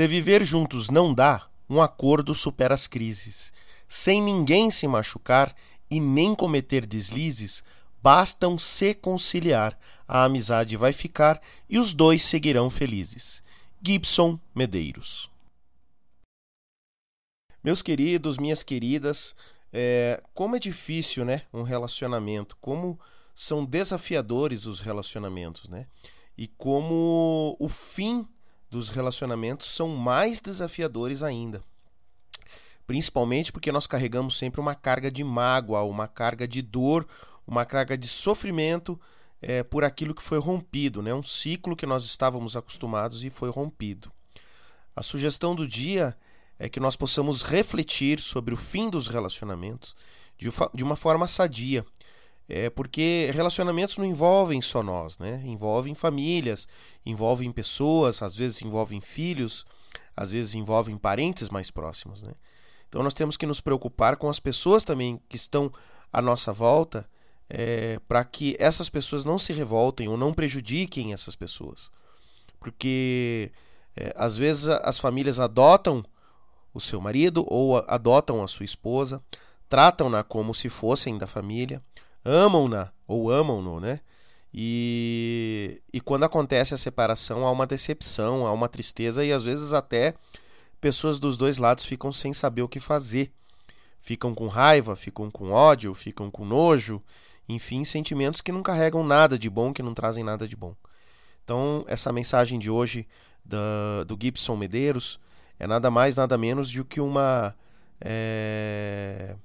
Se viver juntos não dá, um acordo supera as crises. Sem ninguém se machucar e nem cometer deslizes, bastam se conciliar. A amizade vai ficar e os dois seguirão felizes. Gibson Medeiros. Meus queridos, minhas queridas, é, como é difícil, né, um relacionamento, como são desafiadores os relacionamentos, né? E como o fim dos relacionamentos são mais desafiadores ainda. Principalmente porque nós carregamos sempre uma carga de mágoa, uma carga de dor, uma carga de sofrimento é, por aquilo que foi rompido, né? um ciclo que nós estávamos acostumados e foi rompido. A sugestão do dia é que nós possamos refletir sobre o fim dos relacionamentos de uma forma sadia, é porque relacionamentos não envolvem só nós, né? Envolvem famílias, envolvem pessoas, às vezes envolvem filhos, às vezes envolvem parentes mais próximos, né? Então nós temos que nos preocupar com as pessoas também que estão à nossa volta, é, para que essas pessoas não se revoltem ou não prejudiquem essas pessoas, porque é, às vezes as famílias adotam o seu marido ou adotam a sua esposa, tratam-na como se fossem da família amam-na ou amam-no, né? E, e quando acontece a separação, há uma decepção, há uma tristeza e às vezes até pessoas dos dois lados ficam sem saber o que fazer. Ficam com raiva, ficam com ódio, ficam com nojo, enfim, sentimentos que não carregam nada de bom, que não trazem nada de bom. Então, essa mensagem de hoje da, do Gibson Medeiros é nada mais, nada menos do que uma. É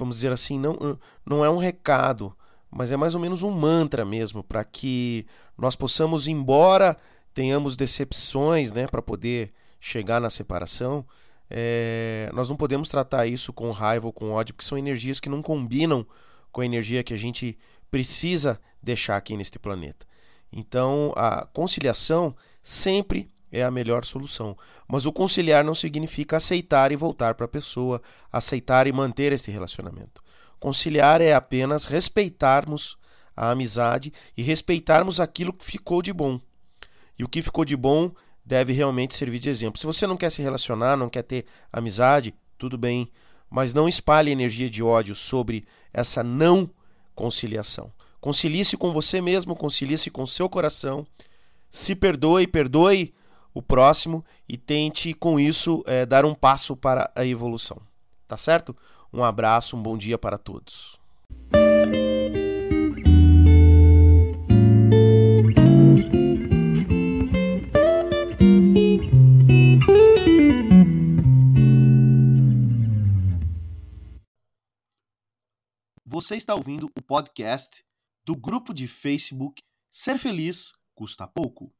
vamos dizer assim, não, não é um recado, mas é mais ou menos um mantra mesmo, para que nós possamos, embora tenhamos decepções, né, para poder chegar na separação, é, nós não podemos tratar isso com raiva ou com ódio, porque são energias que não combinam com a energia que a gente precisa deixar aqui neste planeta. Então, a conciliação sempre é a melhor solução. Mas o conciliar não significa aceitar e voltar para a pessoa, aceitar e manter esse relacionamento. Conciliar é apenas respeitarmos a amizade e respeitarmos aquilo que ficou de bom. E o que ficou de bom deve realmente servir de exemplo. Se você não quer se relacionar, não quer ter amizade, tudo bem, mas não espalhe energia de ódio sobre essa não conciliação. Concilie-se com você mesmo, concilie-se com seu coração. Se perdoe, perdoe o próximo e tente, com isso, é, dar um passo para a evolução. Tá certo? Um abraço, um bom dia para todos. Você está ouvindo o podcast do grupo de Facebook Ser Feliz Custa Pouco.